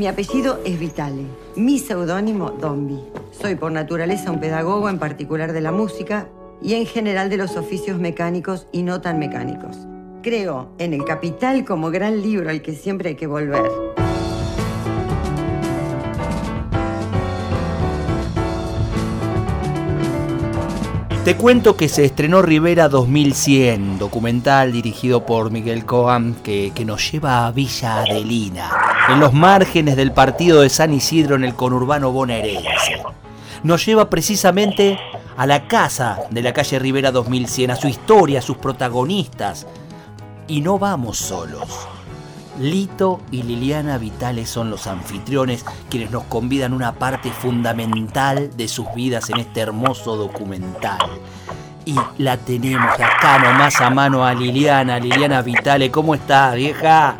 Mi apellido es Vitale, mi seudónimo Dombi. Soy por naturaleza un pedagogo en particular de la música y en general de los oficios mecánicos y no tan mecánicos. Creo en el Capital como gran libro al que siempre hay que volver. Te cuento que se estrenó Rivera 2100, documental dirigido por Miguel Cohen que, que, nos lleva a Villa Adelina, en los márgenes del partido de San Isidro en el conurbano bonaerense. Nos lleva precisamente a la casa de la calle Rivera 2100, a su historia, a sus protagonistas. Y no vamos solos. Lito y Liliana Vitales son los anfitriones quienes nos convidan una parte fundamental de sus vidas en este hermoso documental. Y la tenemos acá nomás a mano a Liliana. Liliana Vitale, ¿cómo estás, vieja?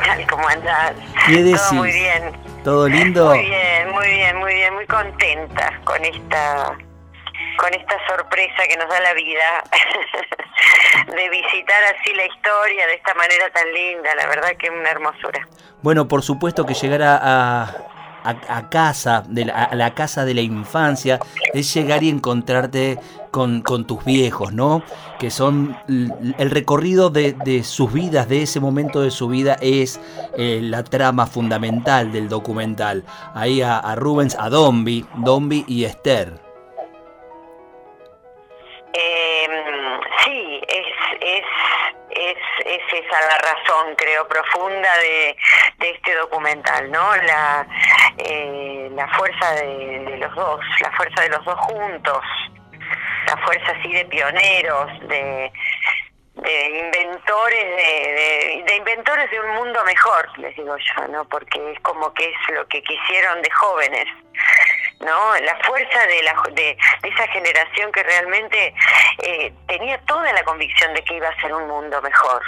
¿Qué tal? ¿Cómo andás? ¿Qué decís? Todo muy bien. ¿Todo lindo? Muy bien, muy bien, muy bien. Muy contenta con esta con esta sorpresa que nos da la vida de visitar así la historia de esta manera tan linda, la verdad que es una hermosura. Bueno, por supuesto que llegar a, a, casa, de la, a la casa de la infancia, es llegar y encontrarte con, con tus viejos, ¿no? Que son el recorrido de, de, sus vidas, de ese momento de su vida, es eh, la trama fundamental del documental. Ahí a, a Rubens, a Dombi, Dombi y Esther. Eh, sí, es, es, es, es, esa la razón, creo, profunda de, de este documental, ¿no? La, eh, la fuerza de, los dos, la fuerza de los dos juntos, la fuerza así de pioneros, de, inventores de, de, inventores de un mundo mejor, les digo yo, ¿no? Porque es como que es lo que quisieron de jóvenes. ¿no? La fuerza de, la, de esa generación que realmente eh, tenía toda la convicción de que iba a ser un mundo mejor.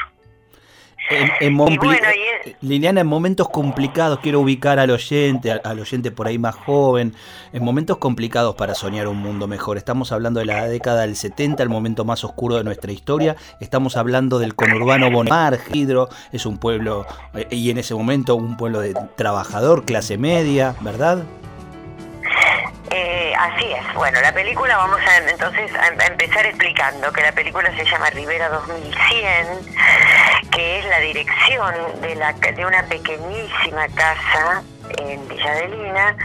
En, en y bueno, y es... Liliana, en momentos complicados, quiero ubicar al oyente, al, al, oyente por ahí más joven, en momentos complicados para soñar un mundo mejor. Estamos hablando de la década del 70, el momento más oscuro de nuestra historia. Estamos hablando del conurbano Bonamar, Hidro, es un pueblo, eh, y en ese momento un pueblo de trabajador, clase media, ¿verdad? Así es. Bueno, la película vamos a entonces a, a, empezar explicando que la película se llama Rivera 2100, que es la dirección de, la, de una pequeñísima casa en Villadelina,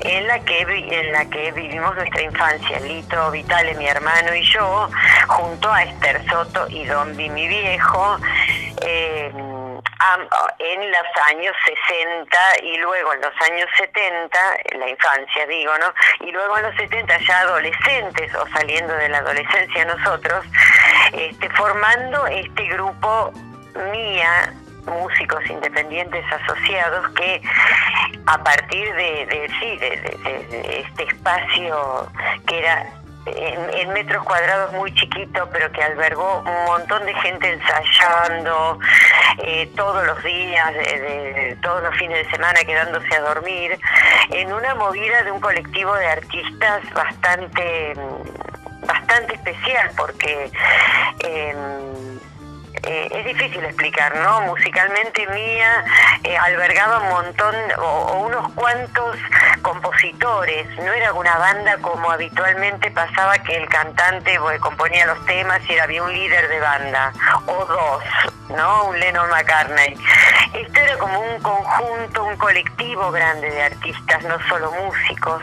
en la que en la que vivimos nuestra infancia, Lito Vitale, mi hermano y yo, junto a Esther Soto y Dombi, mi viejo. Eh, en los años 60 y luego en los años 70, en la infancia digo, ¿no? Y luego en los 70 ya adolescentes o saliendo de la adolescencia nosotros, este, formando este grupo mía músicos independientes asociados que a partir de, sí de, este espacio que era en, metros cuadrados muy chiquito, pero que albergó un montón de gente ensayando eh, todos los días, todos los fines de semana quedándose a dormir, en una movida de un colectivo de artistas bastante, bastante especial, porque eh, eh, es difícil explicar, ¿no? Musicalmente Mía eh, albergaba un montón o, unos cuantos compositores, no era una banda como habitualmente pasaba que el cantante pues, componía los temas y era, había un líder de banda, o dos, ¿no? Un Lennon McCartney. Esto era como un conjunto, un colectivo grande de artistas, no solo músicos.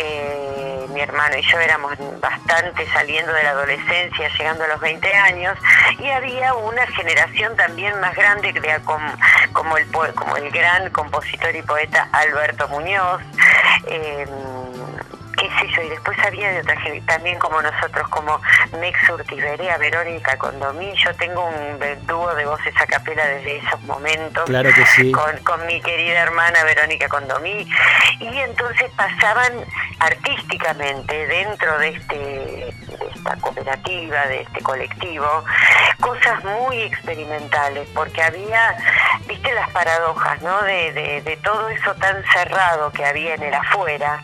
Eh, mi hermano y yo éramos bastante saliendo de la adolescencia, llegando a los 20 años, y había una generación también más grande de, como, como, el, como el gran compositor y poeta Alberto Muñoz. Eh, qué sé yo, y después había de otra gente también como nosotros, como Mex Urtiberea, Verónica Condomí, yo tengo un dúo de voces a capela desde esos momentos, claro que sí. con, con mi querida hermana Verónica Condomí, y entonces pasaban artísticamente dentro de, este, de esta cooperativa, de este colectivo, cosas muy experimentales, porque había, viste las paradojas, ¿no? De, de, de todo eso tan cerrado que había en el afuera,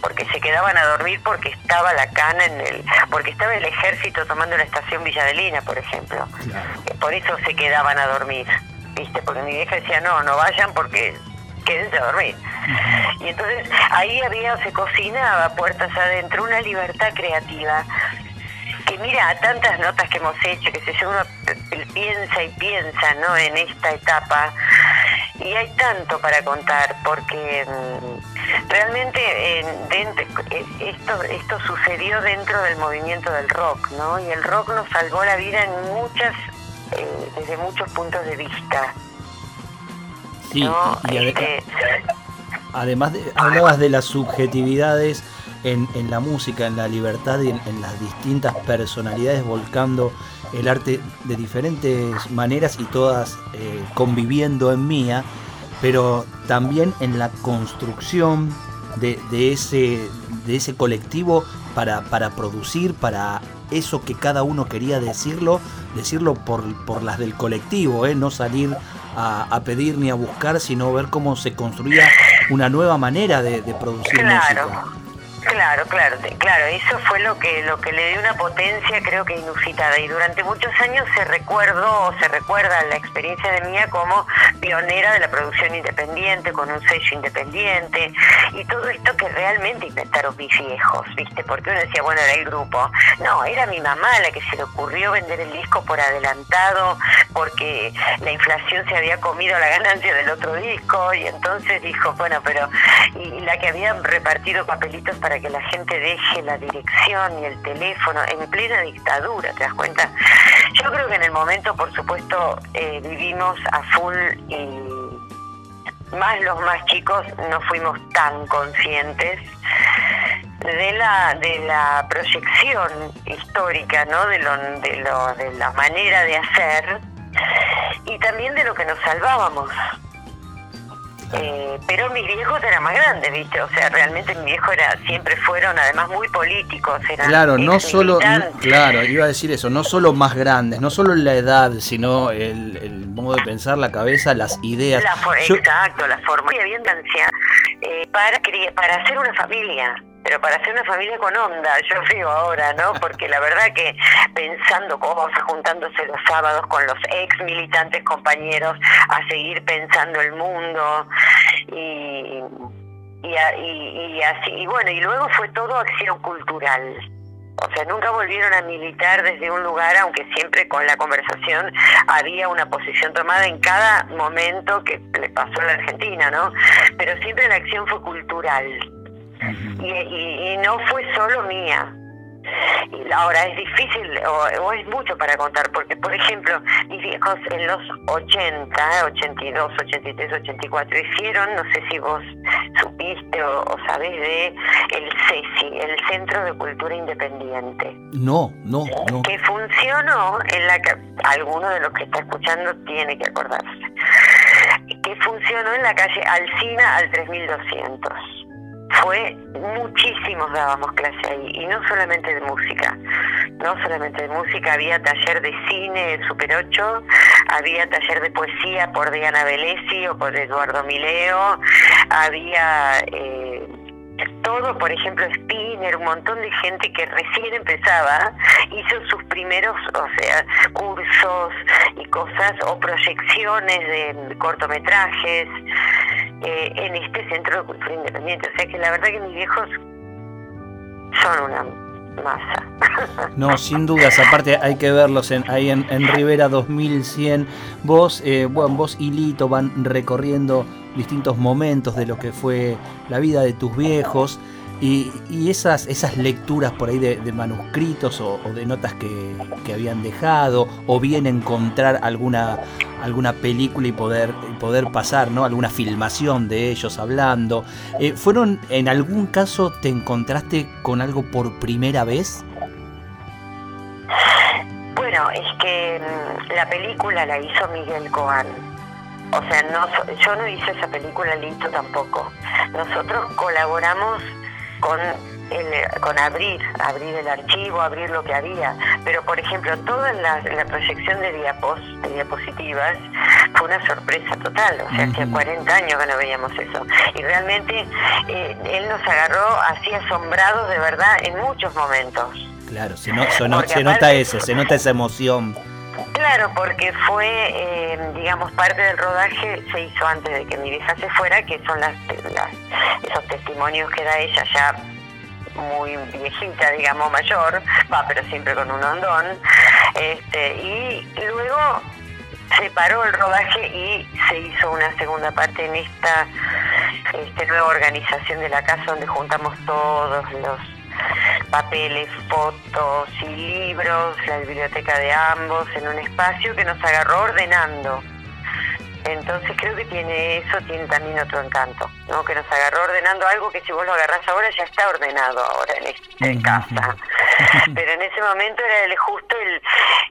porque se quedaban a dormir porque estaba la cana en el, porque estaba el ejército tomando la estación Villadelina, por ejemplo. Por eso se quedaban a dormir, ¿viste? Porque mi vieja decía, no, no vayan porque quédense a dormir. Y entonces ahí había, se cocinaba puertas adentro, una libertad creativa que mira, tantas notas que hemos hecho, que se uno piensa y piensa, ¿no? En esta etapa, y hay tanto para contar, porque mm, realmente esto, esto sucedió dentro del movimiento del rock, ¿no? Y el rock nos salvó la vida en muchas, eh, desde muchos puntos de vista. Sí, y, este, además de, hablabas de las subjetividades en, en, la música, en la libertad y en, las distintas personalidades volcando el arte de diferentes maneras y todas eh, conviviendo en mía, pero también en la construcción de, ese, de ese colectivo para, para producir, para eso que cada uno quería decirlo, decirlo por, por las del colectivo, ¿eh? no salir a, pedir ni a buscar, sino ver cómo se construía una nueva manera de, producir música. Claro, claro, claro, eso fue lo que lo que le dio una potencia creo que inusitada y durante muchos años se recuerdo se recuerda la experiencia de Mía como pionera de la producción independiente con un sello independiente y todo esto que realmente inventaron mis viejos, ¿viste? Porque uno decía, bueno, era el grupo. No, era mi mamá la que se le ocurrió vender el disco por adelantado porque la inflación se había comido la ganancia del otro disco y entonces dijo, bueno, pero y la que había repartido papelitos para que la gente deje la dirección y el teléfono en plena dictadura, ¿te das cuenta? Yo creo que en el momento, por supuesto, eh, vivimos a full y más los más chicos no fuimos tan conscientes de la de la proyección histórica, ¿no? De lo, de lo de la manera de hacer y también de lo que nos salvábamos. Eh, pero mis viejos eran más grandes, ¿viste? O sea, realmente mis viejos era, siempre fueron además muy políticos. Eran claro, no solo, claro, iba a decir eso, no solo más grandes, no solo la edad, sino el, modo de pensar, la cabeza, las ideas. Exacto, la forma. Y había eh, para, para hacer una familia pero para hacer una familia con onda, yo digo ahora, ¿no? Porque la verdad que pensando cómo juntándose los sábados con los ex militantes compañeros a seguir pensando el mundo y, y, así, y bueno, y luego fue todo acción cultural. O sea, nunca volvieron a militar desde un lugar, aunque siempre con la conversación había una posición tomada en cada momento que le pasó a la Argentina, ¿no? Pero siempre la acción fue cultural y, no fue solo mía. Ahora es difícil o, es mucho para contar, porque por ejemplo, mis viejos en los 80, 82, 83, 84 hicieron, no sé si vos supiste o, sabés de el CECI, el Centro de Cultura Independiente. No, no, no. Que funcionó en la que alguno de los que está escuchando tiene que acordarse. Que funcionó en la calle Alcina al 3200 fue muchísimos dábamos clase ahí y no solamente de música no solamente de música había taller de cine en Super 8 había taller de poesía por Diana Velesi o por Eduardo Mileo había eh, todo, por ejemplo, Spinner, un montón de gente que recién empezaba, hizo sus primeros, o sea, cursos y cosas, o proyecciones de cortometrajes eh, en este centro de cultura independiente. O sea que la verdad que mis viejos son una masa. No, sin dudas, aparte hay que verlos en, ahí en, Rivera 2100. Vos, eh, bueno, vos y Lito van recorriendo distintos momentos de lo que fue la vida de tus viejos. Y, esas, esas lecturas por ahí de, manuscritos o, de notas que, habían dejado, o bien encontrar alguna, alguna película y poder, poder pasar, ¿no? Alguna filmación de ellos hablando. Eh, ¿Fueron, en algún caso, te encontraste con algo por primera vez? Bueno, es que mm, la película la hizo Miguel Coan. O sea, no, yo no hice esa película listo tampoco. Nosotros colaboramos con el, con abrir, abrir el archivo, abrir lo que había. Pero, por ejemplo, toda la, proyección de, diapos, de diapositivas fue una sorpresa total. O sea, hacía 40 años que no veíamos eso. Y realmente eh, él nos agarró así asombrados de verdad en muchos momentos. Claro, se, se nota eso, se nota esa emoción. Claro, porque fue, eh, digamos, parte del rodaje se hizo antes de que mi vieja se fuera, que son las, esos testimonios que da ella ya muy viejita, digamos, mayor, va, pero siempre con un hondón. Este, y luego se paró el rodaje y se hizo una segunda parte en esta este, nueva organización de la casa donde juntamos todos los papeles, fotos y libros, la biblioteca de ambos, en un espacio que nos agarró ordenando. Entonces creo que tiene eso, tiene también otro encanto, ¿no? Que nos agarró ordenando algo que si vos lo agarrás ahora ya está ordenado ahora en, casa. Pero en ese momento era el justo el,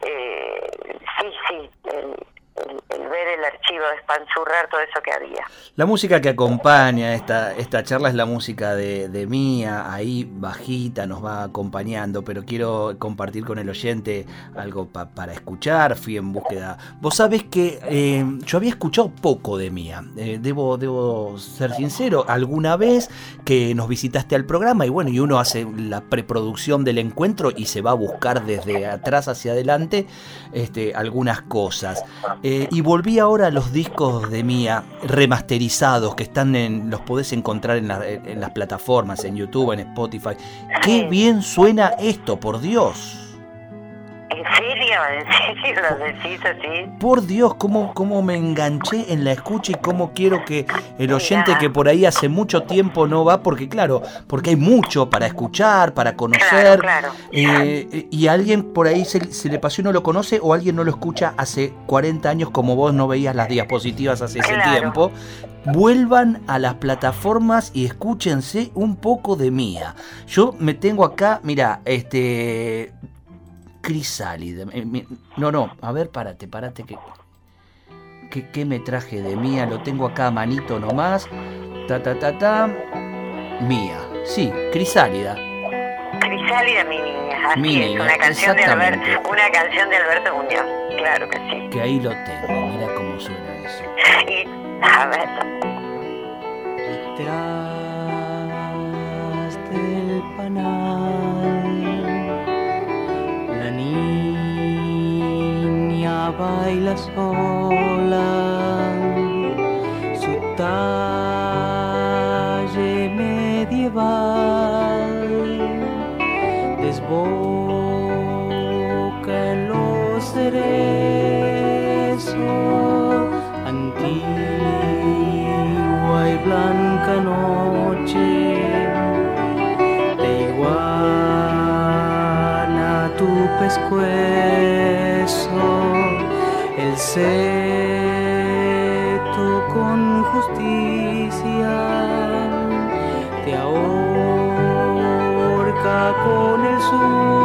eh, sí, sí, el, el, ver el archivo, espanzurrar todo eso que había. La música que acompaña esta, esta charla es la música de, de Mía, ahí bajita nos va acompañando, pero quiero compartir con el oyente algo para escuchar, fui en búsqueda. Vos sabés que eh, yo había escuchado poco de Mía, eh, debo, debo ser sincero, alguna vez que nos visitaste al programa y bueno, y uno hace la preproducción del encuentro y se va a buscar desde atrás hacia adelante este, algunas cosas. Eh, y volví ahora a los discos de Mía remasterizados que están en, los podés encontrar en, en las plataformas, en YouTube, en Spotify. Qué bien suena esto, por Dios. ¿En serio? ¿En serio lo decís así? Por Dios, cómo, cómo me enganché en la escucha y cómo quiero que el oyente que por ahí hace mucho tiempo no va, porque claro, porque hay mucho para escuchar, para conocer. Eh, y alguien por ahí se, le pasó y no lo conoce, o alguien no lo escucha hace 40 años como vos no veías las diapositivas hace ese tiempo vuelvan a las plataformas y escúchense un poco de mía. Yo me tengo acá, mira, este Crisálida. Eh, no, no, a ver, párate, párate que... ¿Qué, me traje de mía? Lo tengo acá a manito nomás. Ta, ta, ta, ta. Mía. Sí, Crisálida. Crisálida, mi niña. Así es, una canción, de Alberto, una canción de Alberto Muñoz. Claro que sí. Que ahí lo tengo. Mira cómo suena eso. Y, a ver. Detrás del panal baila sola, su talle medieval desboca en los cerezos, antigua y blanca noche. Seto con justicia te ahorca con el sur.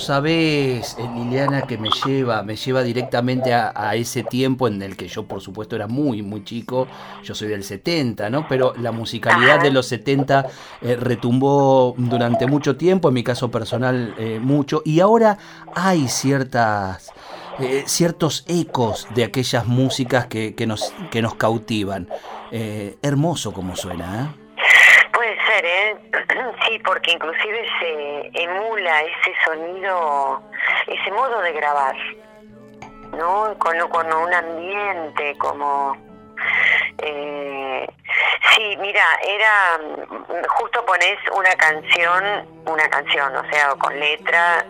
Vos sabés, eh, Liliana, que me lleva, me lleva directamente a, a ese tiempo en el que yo, por supuesto, era muy, muy chico. Yo soy del 70, ¿no? Pero la musicalidad Ajá. de los 70 eh, retumbó durante mucho tiempo, en mi caso personal, eh, mucho. Y ahora hay ciertas, eh, ciertos ecos de aquellas músicas que, que nos, que nos cautivan. Hermoso como suena, ¿eh? Puede ser, ¿eh? Sí, porque inclusive se emula ese sonido, ese modo de grabar, ¿no? Con, con un ambiente como... Eh, sí, mira, era... Justo pones una canción, una canción, o sea, con letra,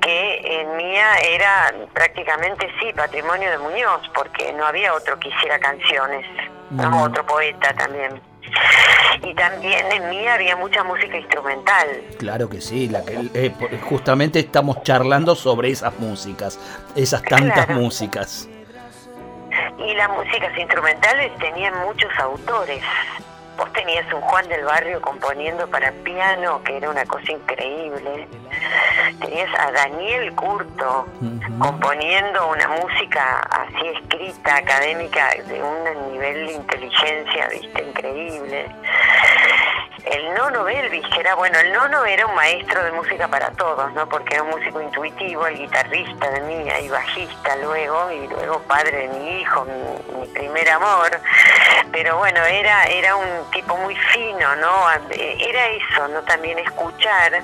que en mía era prácticamente, sí, patrimonio de Muñoz, porque no había otro que hiciera canciones, ¿no? Otro poeta también. Y también en mí había mucha música instrumental. Claro que sí, la que, eh, justamente estamos charlando sobre esas músicas, esas tantas Claro. músicas. Y las músicas instrumentales tenían muchos autores. Vos tenías un Juan del Barrio componiendo para piano, que era una cosa increíble. Tenías a Daniel Curto componiendo una música así escrita, académica, de un nivel de inteligencia, viste, increíble. El nono Belvis, que era, bueno, el nono era un maestro de música para todos, ¿no? Porque era un músico intuitivo, el guitarrista de mí, y bajista luego, y luego padre de mi hijo, mi, mi primer amor. Pero bueno, era, era un tipo muy fino, ¿no? Era eso, ¿no? También escuchar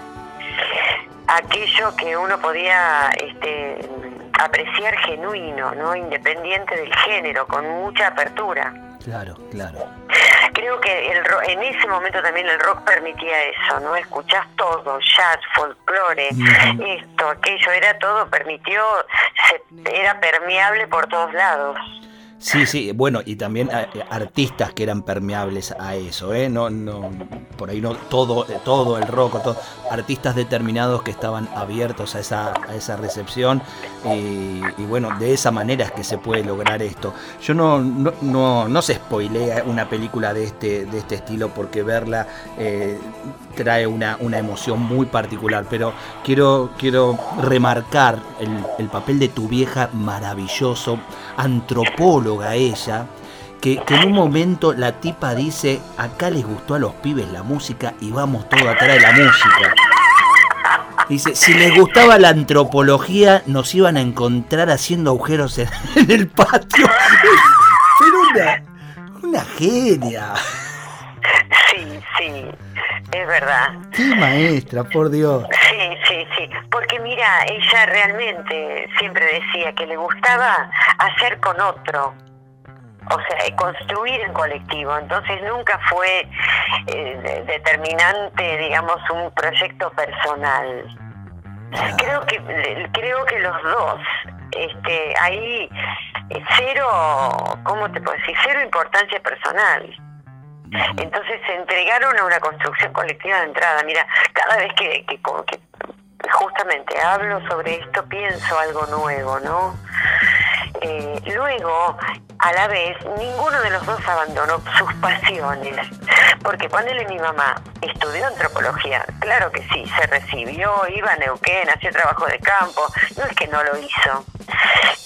aquello que uno podía este, apreciar genuino, ¿no? Independiente del género, con mucha apertura. Claro, claro. Creo que el ro- en ese momento también el rock permitía eso, ¿no? Escuchás todo, jazz, folclore, esto, aquello, era todo, permitió, se- era permeable por todos lados. Sí, sí, bueno, y también eh, artistas que eran permeables a eso, ¿eh? No, no, por ahí no todo, eh, todo el rock, todo, artistas determinados que estaban abiertos a esa, a esa recepción y, y bueno, de esa manera es que se puede lograr esto. Yo no, no, no, no se spoilea una película de este, de este estilo porque verla eh, trae una, una emoción muy particular, pero quiero, quiero remarcar el, el papel de tu vieja maravilloso, antropóloga ella, que, que en un momento la tipa dice, acá les gustó a los pibes la música y vamos todo atrás de la música. Dice, si les gustaba la antropología, nos iban a encontrar haciendo agujeros en, en el patio. Pero una, una genia. Sí, sí, es verdad. Qué maestra, por Dios. Sí, sí, sí. Porque mira, ella realmente siempre decía que le gustaba hacer con otro. O sea, construir en colectivo. Entonces nunca fue eh, de- determinante, digamos, un proyecto personal. Creo que creo que los dos, este, ahí eh, cero, ¿cómo te puedo decir? Cero importancia personal. Entonces se entregaron a una construcción colectiva de entrada. Mira, cada vez que, que, que justamente hablo sobre esto, pienso algo nuevo, ¿no? Eh, luego, a la vez, ninguno de los dos abandonó sus pasiones. Porque ponele mi mamá, estudió antropología, claro que sí, se recibió, iba a Neuquén, hacía trabajo de campo, no es que no lo hizo.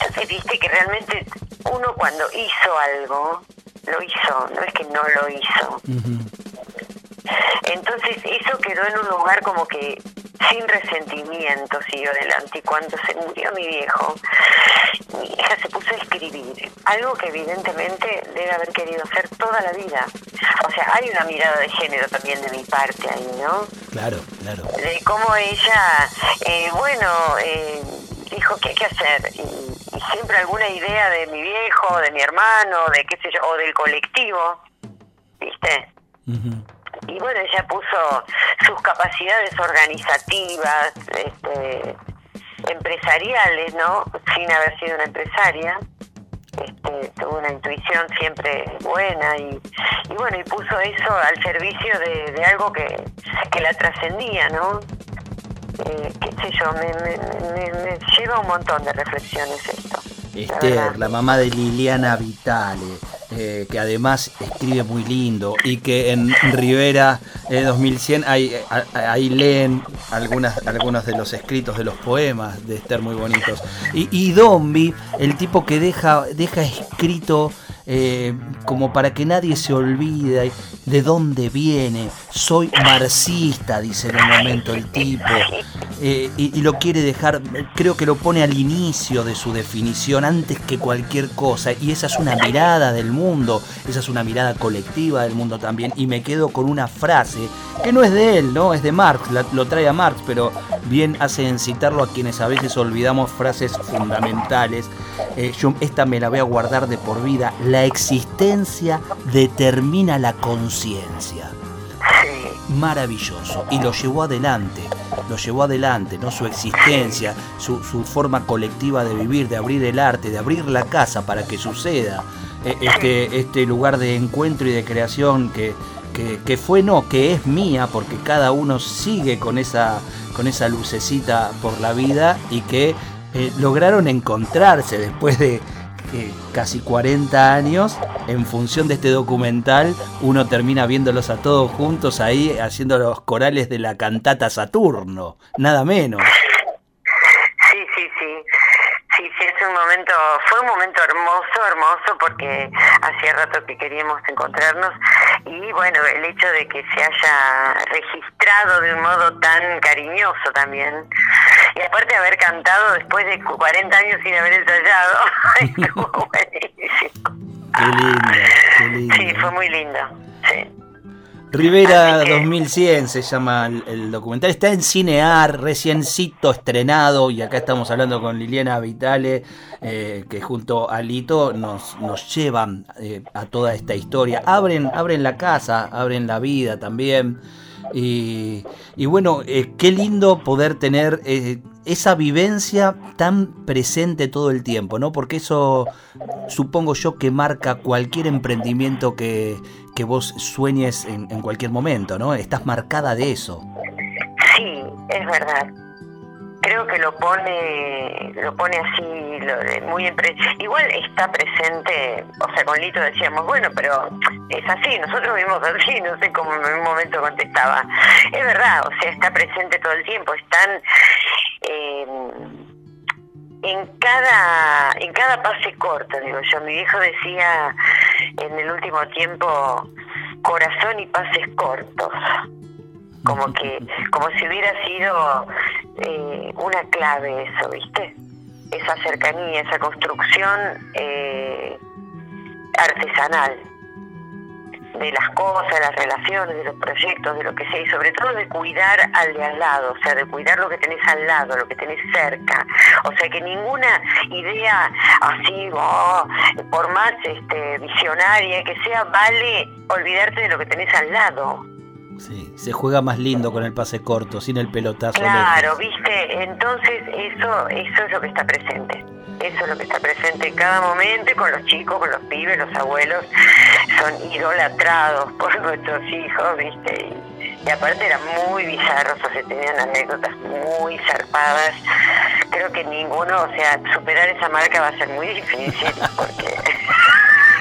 Entonces, viste que realmente uno cuando hizo algo, lo hizo, no es que no lo hizo. Entonces eso quedó en un lugar como que sin resentimiento siguió adelante. Y cuando se murió mi viejo, mi hija se puso a escribir, algo que evidentemente debe haber querido hacer toda la vida. O sea, hay una mirada de género también de mi parte ahí, ¿no? Claro, claro. de cómo ella, eh, bueno, eh, dijo qué hay que hacer. Y, y siempre alguna idea de mi viejo, de mi hermano, de qué sé yo, o del colectivo, ¿viste? Ujú. Y bueno, ella puso sus capacidades organizativas, este, empresariales, ¿no? Sin haber sido una empresaria. Este, tuvo una intuición siempre buena y, y bueno, y puso eso al servicio de, de algo que, que la trascendía, ¿no? Eh, qué sé yo, me, me, me- me lleva un montón de reflexiones esto. la Esther, verdad. la mamá de Liliana Vitale. Eh, que además escribe muy lindo y que en Rivera eh, 2100 ahí, eh, ahí leen algunas, algunos de los escritos de los poemas de Esther muy bonitos. Y, y Dombi, el tipo que deja, deja escrito eh, como para que nadie se olvide de dónde viene. Soy marxista, dice en un momento el tipo, eh, y, lo quiere dejar, creo que lo pone al inicio de su definición, antes que cualquier cosa, y esa es una mirada del mundo, esa es una mirada colectiva del mundo también, y me quedo con una frase, que no es de él, ¿no? Es de Marx, lo trae a Marx, pero bien hace en citarlo a quienes a veces olvidamos frases fundamentales. Eh, yo esta me la voy a guardar de por vida. La existencia determina la conciencia. Maravilloso. Y lo llevó adelante. Lo llevó adelante, ¿no? Su existencia, su, su forma colectiva de vivir, de abrir el arte, de abrir la casa para que suceda. eh, Este, este lugar de encuentro y de creación que, que, que fue, no, que es mía, porque cada uno sigue con esa, con esa lucecita por la vida y que eh, lograron encontrarse después de casi 40 años en función de este documental uno termina viéndolos a todos juntos ahí haciendo los corales de la cantata Saturno nada menos Sí, sí, sí. Sí, sí, es un momento, fue un momento hermoso, hermoso, porque hacía rato que queríamos encontrarnos y bueno, el hecho de que se haya registrado de un modo tan cariñoso también y aparte haber cantado después de 40 años sin haber ensayado, estuvo buenísimo. qué lindo qué lindo Sí, fue muy lindo, sí. Rivera Así que- 2100 se llama el, el documental. Está en Cinear, reciencito estrenado. Y acá estamos hablando con Liliana Vitale, eh, que junto a Lito nos, nos llevan eh, a toda esta historia. Abren, abren la casa, abren la vida también. Y, bueno, eh, qué lindo poder tener eh, esa vivencia tan presente todo el tiempo, ¿no? Porque eso supongo yo que marca cualquier emprendimiento que, que vos sueñes en, en cualquier momento, ¿no? Estás marcada de eso. Sí, es verdad. Creo que lo pone, lo pone así, lo muy igual está presente, o sea, con Lito decíamos, bueno, pero es así, nosotros vivimos así, no sé cómo en un momento contestaba. Es verdad, o sea, está presente todo el tiempo, están eh, en cada, en cada pase corto, digo yo. Mi viejo decía en el último tiempo, corazón y pases cortos como que como si hubiera sido eh, una clave eso viste esa cercanía esa construcción eh, artesanal de las cosas, de las relaciones, de los proyectos, de lo que sea, y sobre todo de cuidar al de al lado, o sea, de cuidar lo que tenés al lado, lo que tenés cerca. O sea, que ninguna idea así, oh, por más este, visionaria que sea, vale olvidarte de lo que tenés al lado. Sí, se juega más lindo con el pase corto, sin el pelotazo. Claro, lejos. viste, entonces eso, eso es lo que está presente. Eso es lo que está presente en cada momento y con los chicos, con los pibes, los abuelos, son idolatrados por nuestros hijos, viste, y, y aparte eran muy bizarros, o sea, tenían anécdotas muy zarpadas. Creo que ninguno, o sea, superar esa marca va a ser muy difícil porque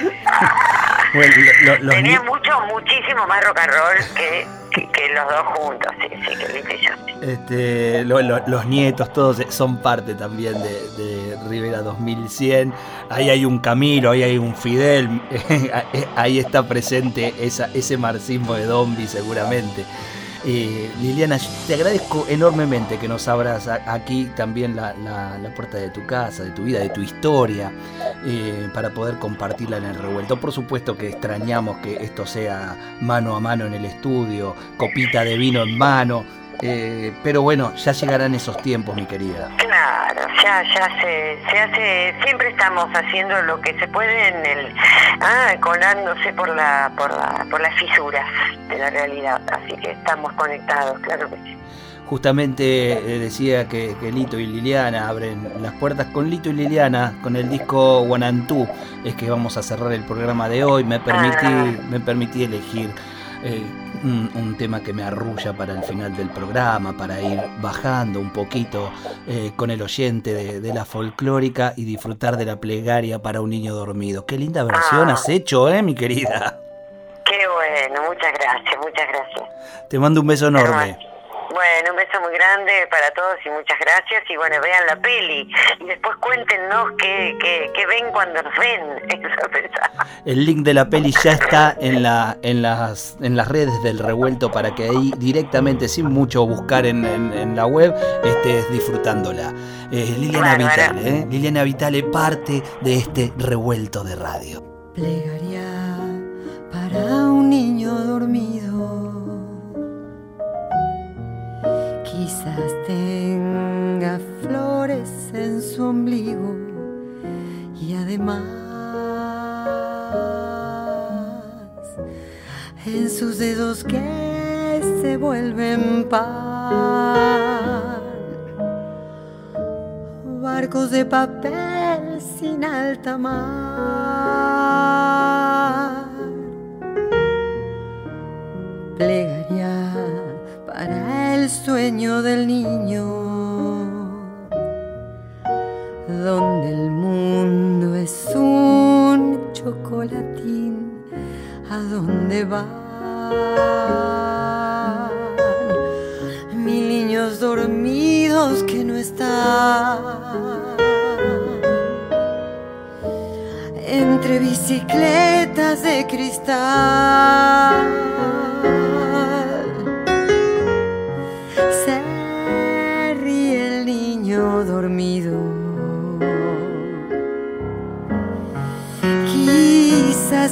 Bueno, lo- lo- los tenía ni- mucho, muchísimo más rock and roll que, que, que los dos juntos, sí, sí, que y yo. Este, lo- lo- los nietos todos son parte también de, de Rivera 2100. Ahí hay un Camilo, ahí hay un Fidel. ahí está presente esa, ese marxismo de Dombi seguramente. Eh, Liliana, te agradezco enormemente que nos abras aquí también la, la- la puerta de tu casa, de tu vida, de tu historia, eh, para poder compartirla en el revuelto. Por supuesto que extrañamos que esto sea mano a mano en el estudio, copita de vino en mano, eh, pero bueno, ya llegarán esos tiempos, mi querida. Claro, ya, ya se, se hace, siempre estamos haciendo lo que se puede en el, ah, colándose por la, por la, por las fisuras de la realidad, así que estamos conectados, claro que sí. Justamente eh, decía que, que Lito y Liliana abren las puertas con Lito y Liliana, con el disco Guanantú, es que vamos a cerrar el programa de hoy. Me permití, Ah. me permití elegir eh, un, un tema que me arrulla para el final del programa, para ir bajando un poquito eh, con el oyente de, de la folclórica y disfrutar de la plegaria para un niño dormido. Qué linda versión Ah. has hecho, ¿eh, mi querida? Qué bueno, muchas gracias, muchas gracias. Te mando un beso enorme. Bueno, un beso muy grande para todos y muchas gracias. Y bueno, vean la peli y después cuéntenos qué, qué, qué ven cuando nos ven. El link de la peli ya está en, la, en, las, en las redes del revuelto para que ahí directamente, sin mucho buscar en, en- en la web, estés disfrutándola. Eh, Liliana Bárbara. Vitale, ¿eh? Liliana Vitale, parte de este revuelto de radio. Plegaria para un niño dormido. Quizás tenga flores en su ombligo y además en sus dedos que se vuelven pan barcos de papel sin alta mar. Del niño, donde el mundo es un chocolatín, a dónde van mil niños dormidos que no están entre bicicletas de cristal.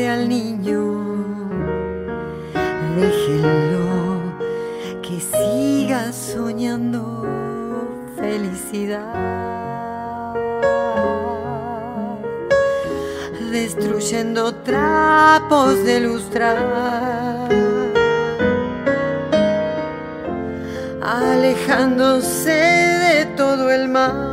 Al niño. Déjenlo que siga soñando felicidad. Destruyendo trapos de lustrar. Alejándose de todo el mal.